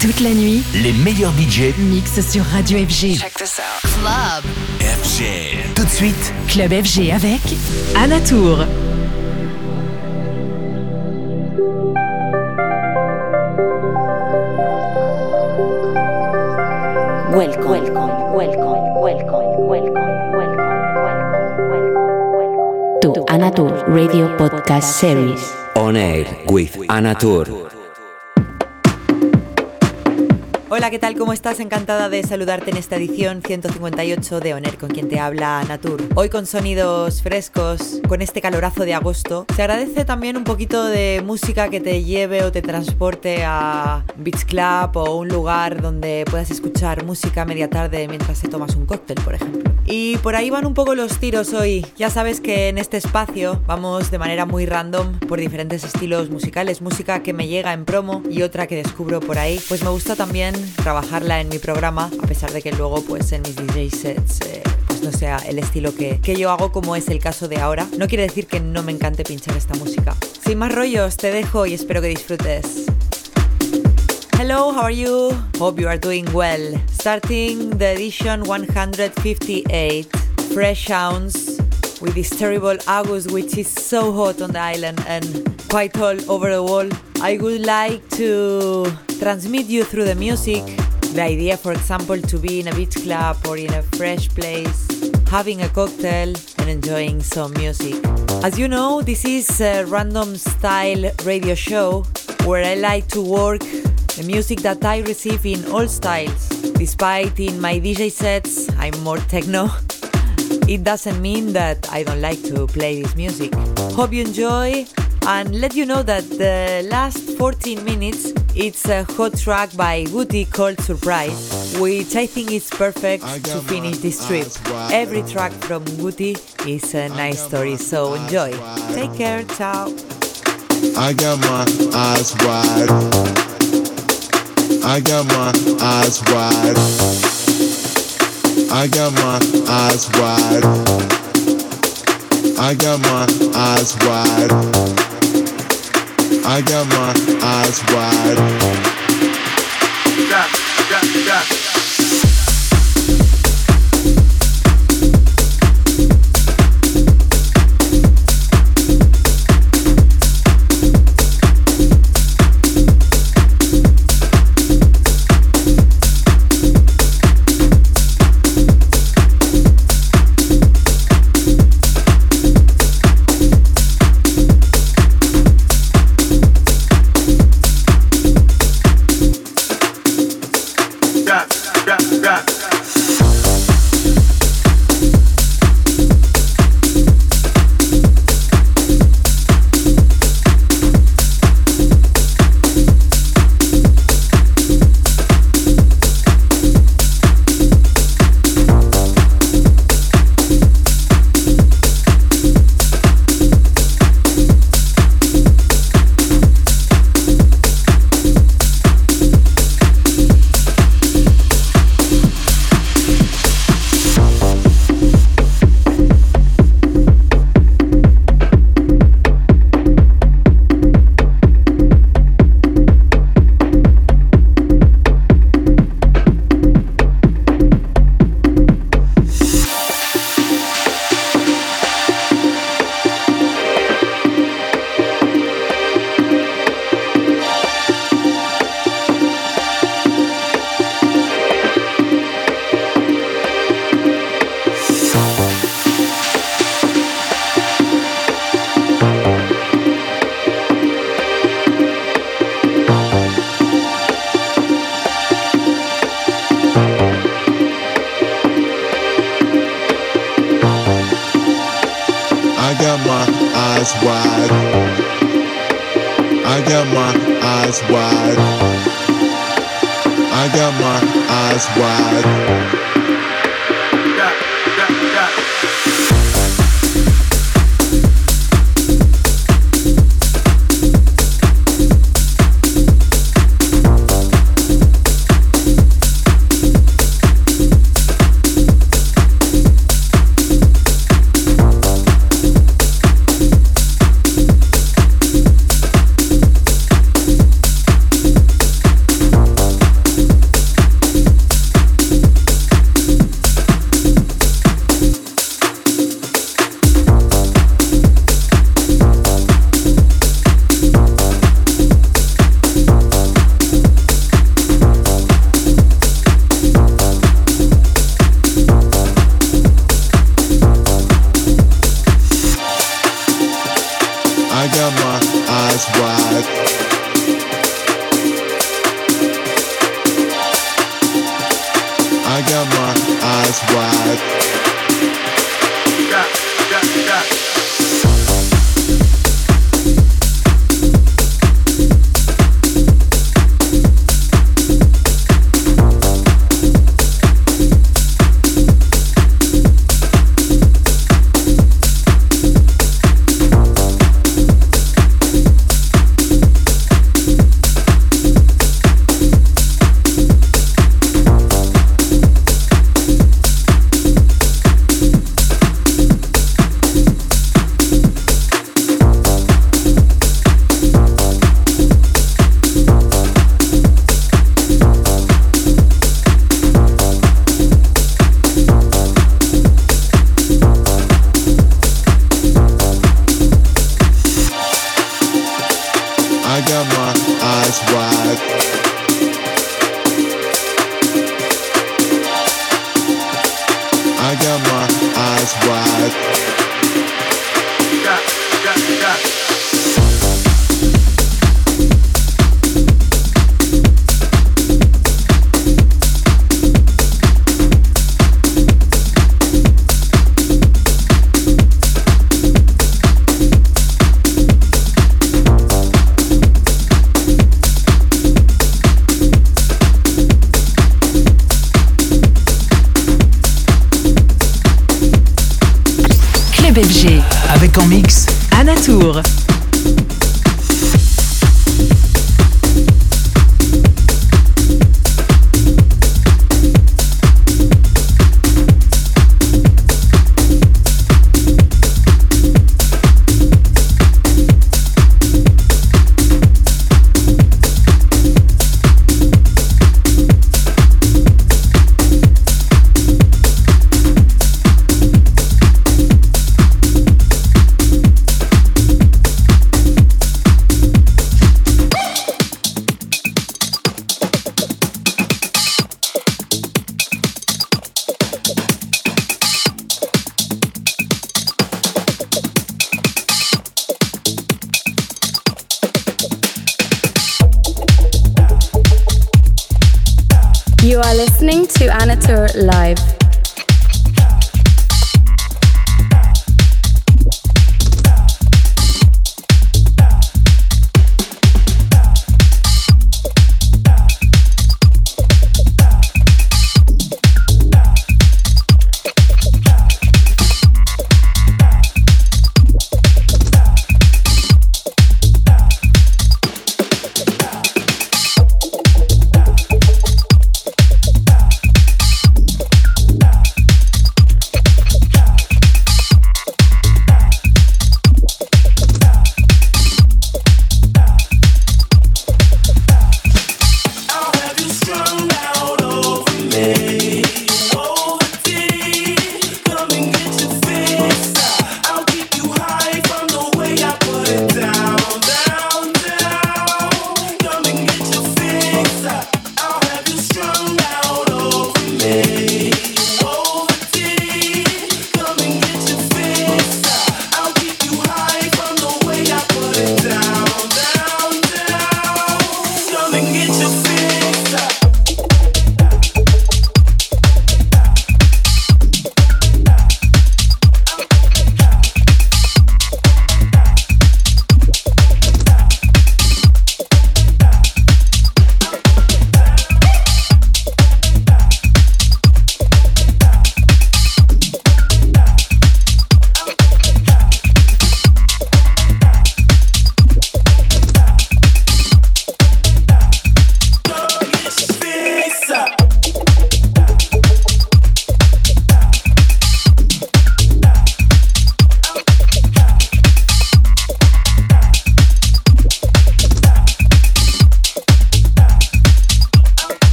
Toute la nuit, les meilleurs budgets mixent sur Radio FG. Check this out. Club. FG. Tout de suite, Club FG avec Anatour. Welcome, welcome, welcome, welcome, welcome, welcome, welcome, welcome to Anatur Radio Podcast Series. On air with Anatur. Hola, ¿qué tal? ¿Cómo estás? Encantada de saludarte en esta edición 158 de Oner, con quien te habla Natur. Hoy con sonidos frescos, con este calorazo de agosto. Se agradece también un poquito de música que te lleve o te transporte a beach club o un lugar donde puedas escuchar música media tarde mientras te tomas un cóctel, por ejemplo. Y por ahí van un poco los tiros hoy. Ya sabes que en este espacio vamos de manera muy random por diferentes estilos musicales, música que me llega en promo y otra que descubro por ahí. Pues me gusta también trabajarla en mi programa, a pesar de que luego pues en mis DJ sets eh, pues no sea el estilo que, que yo hago como es el caso de ahora. No quiere decir que no me encante pinchar esta música. Sin más rollos, te dejo y espero que disfrutes. Hello, how are you? Hope you are doing well. Starting the edition 158, fresh sounds with this terrible August, which is so hot on the island and quite all over the world. I would like to transmit you through the music the idea, for example, to be in a beach club or in a fresh place, having a cocktail and enjoying some music. As you know, this is a random style radio show where I like to work the music that I receive in all styles. Despite in my DJ sets I'm more techno, it doesn't mean that I don't like to play this music. Hope you enjoy and let you know that the last 14 minutes it's a hot track by Woody called Surprise, which I think is perfect to finish this trip. Every track from Woody is a nice story, so enjoy. Take care, ciao. I got my eyes wide. I got my eyes wide. I got my eyes wide. I got my eyes wide. I got my eyes wide.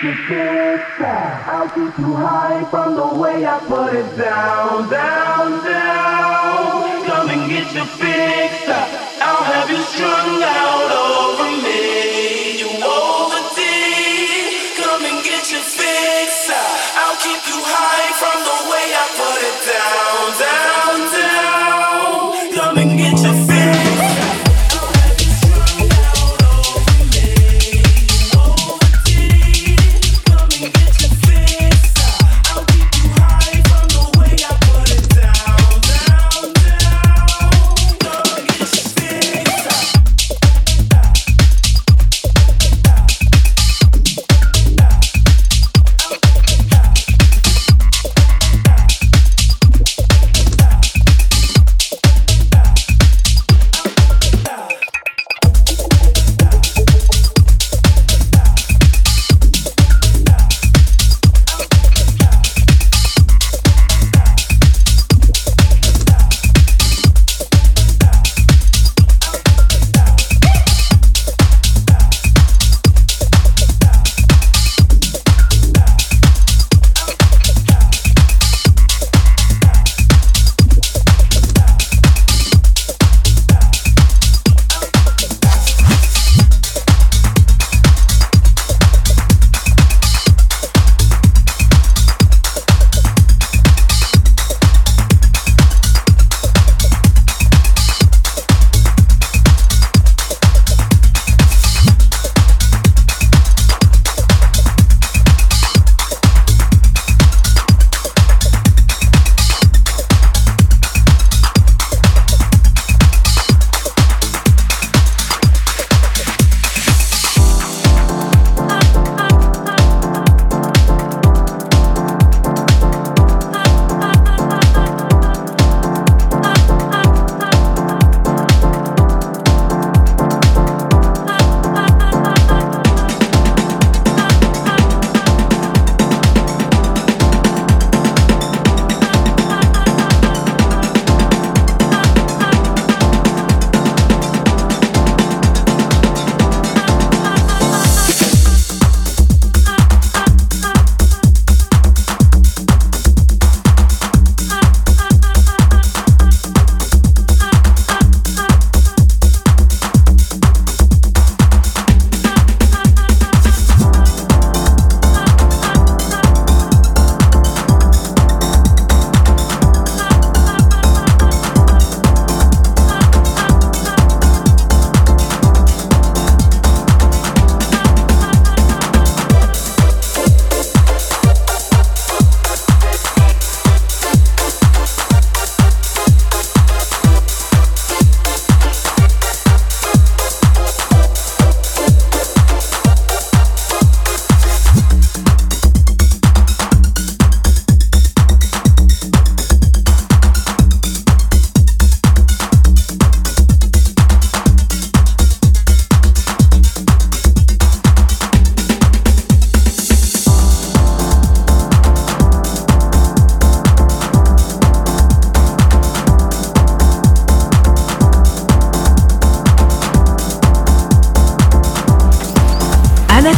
I'll keep you high from the way I put it down, down, down. Come and get you fixed. I'll have you strung out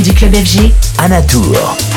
Du club FG. Anatour.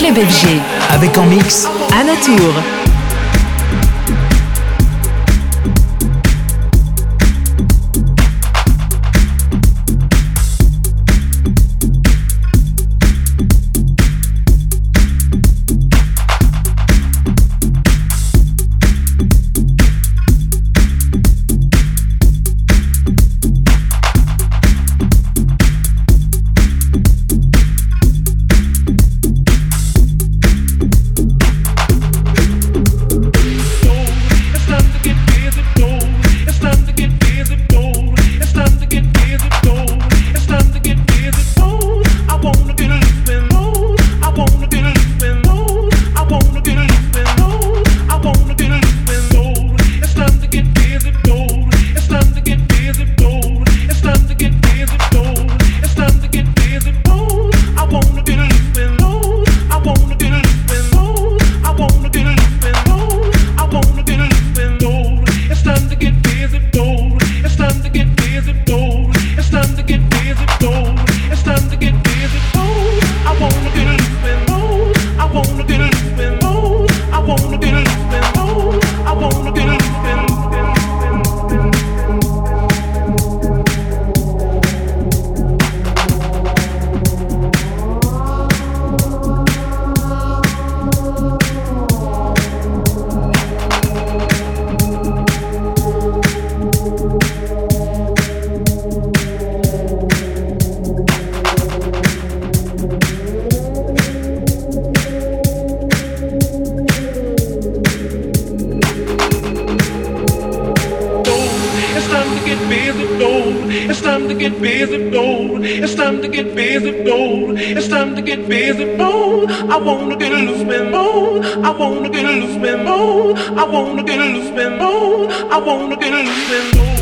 Club FG. Avec en mix, Anna Tour. to get busy, gold. It's time to get busy, gold. It's time to get busy, gold. It's time to get busy, gold. I wanna get loose, man, gold. I wanna get loose, man, gold. I wanna get loose, man, gold. I wanna get loose, man, gold.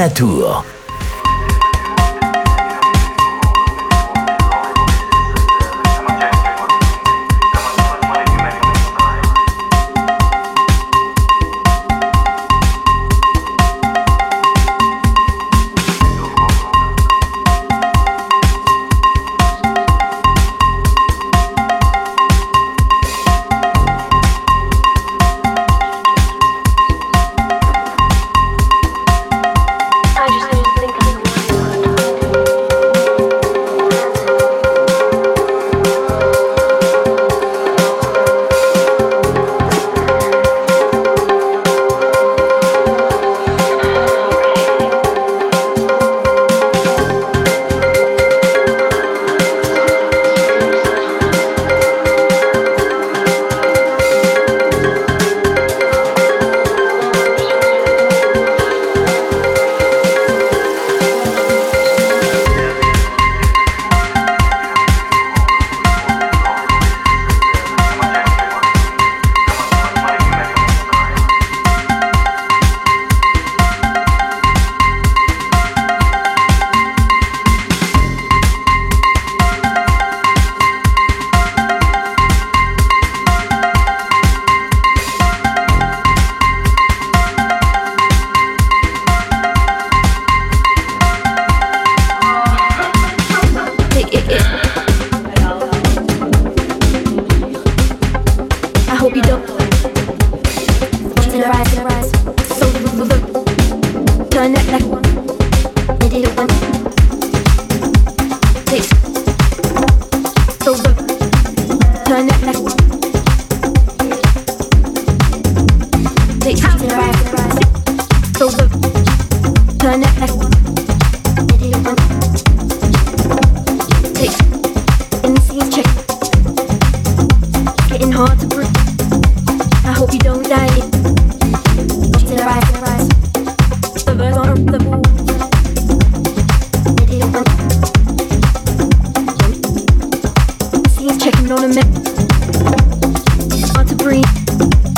FG. Want to breathe.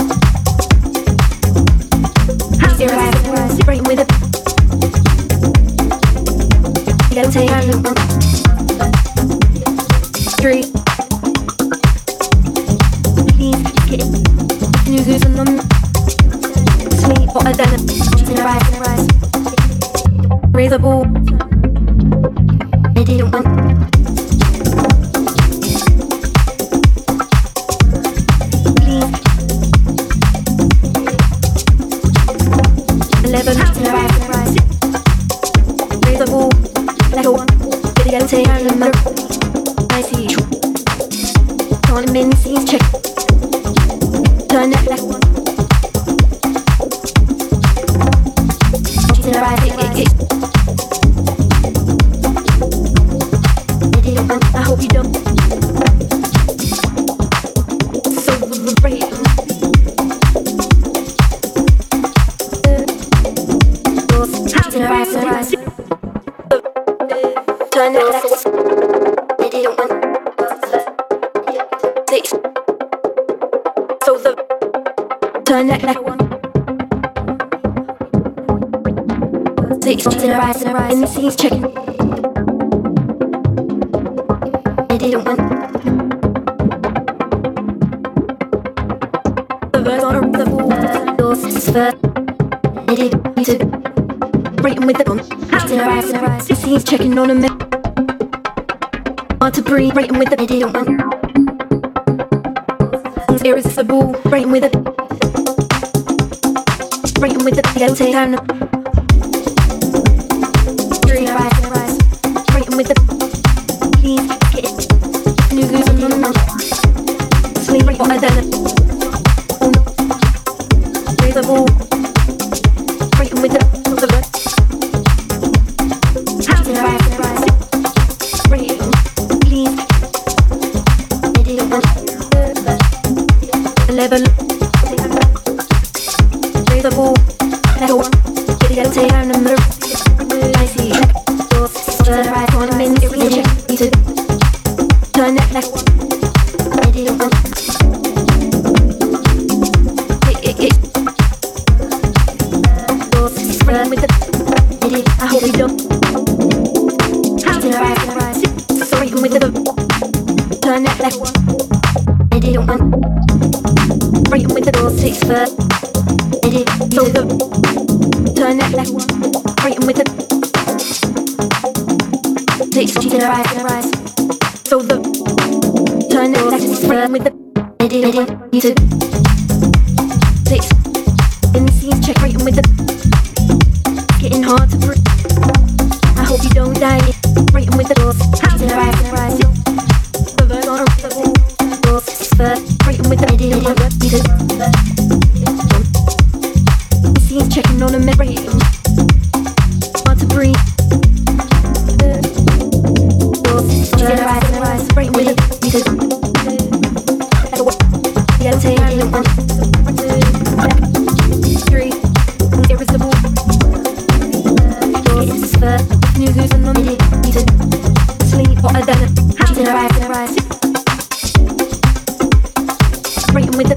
With the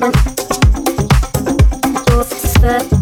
want doors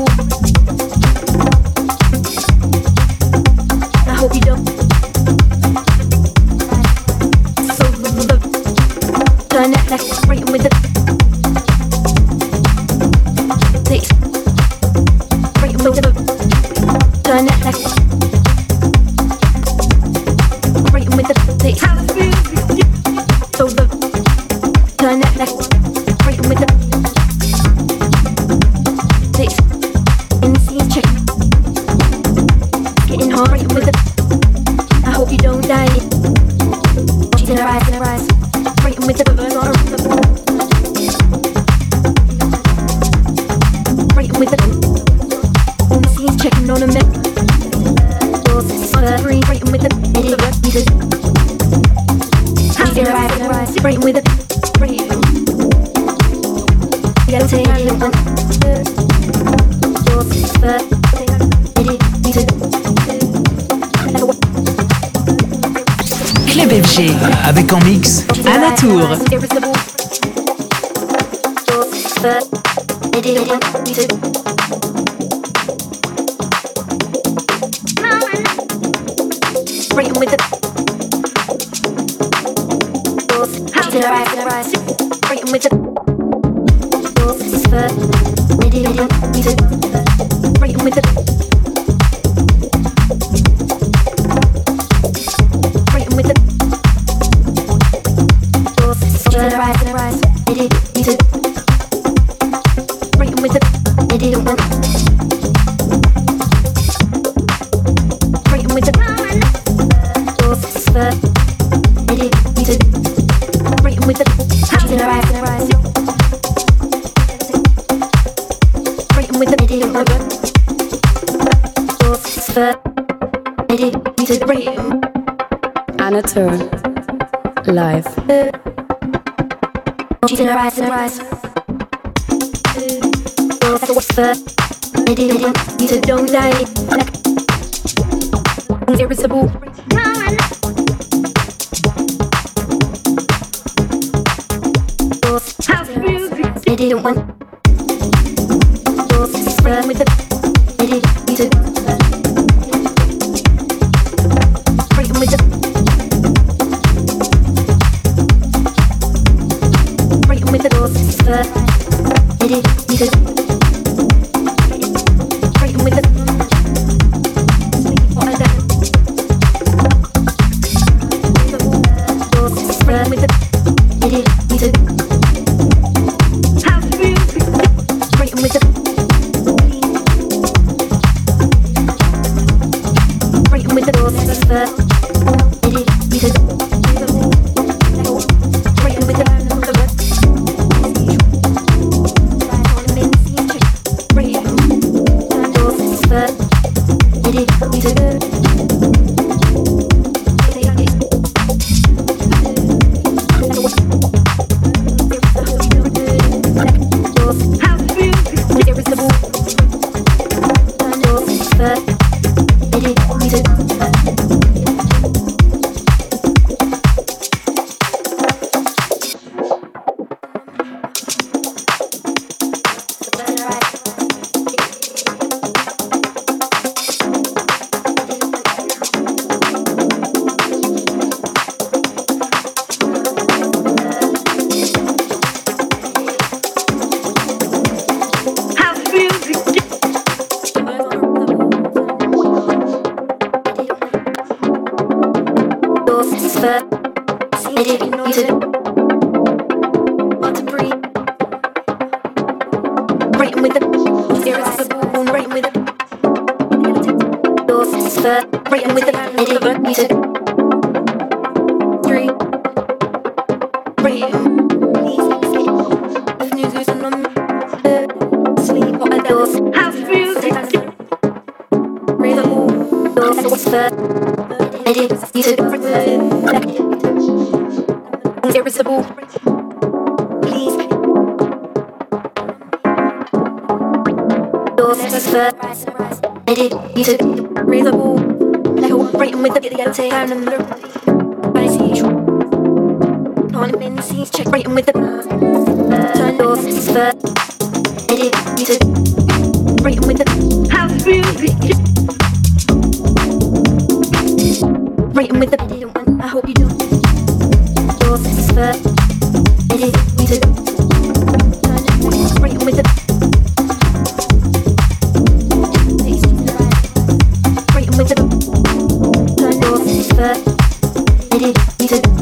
to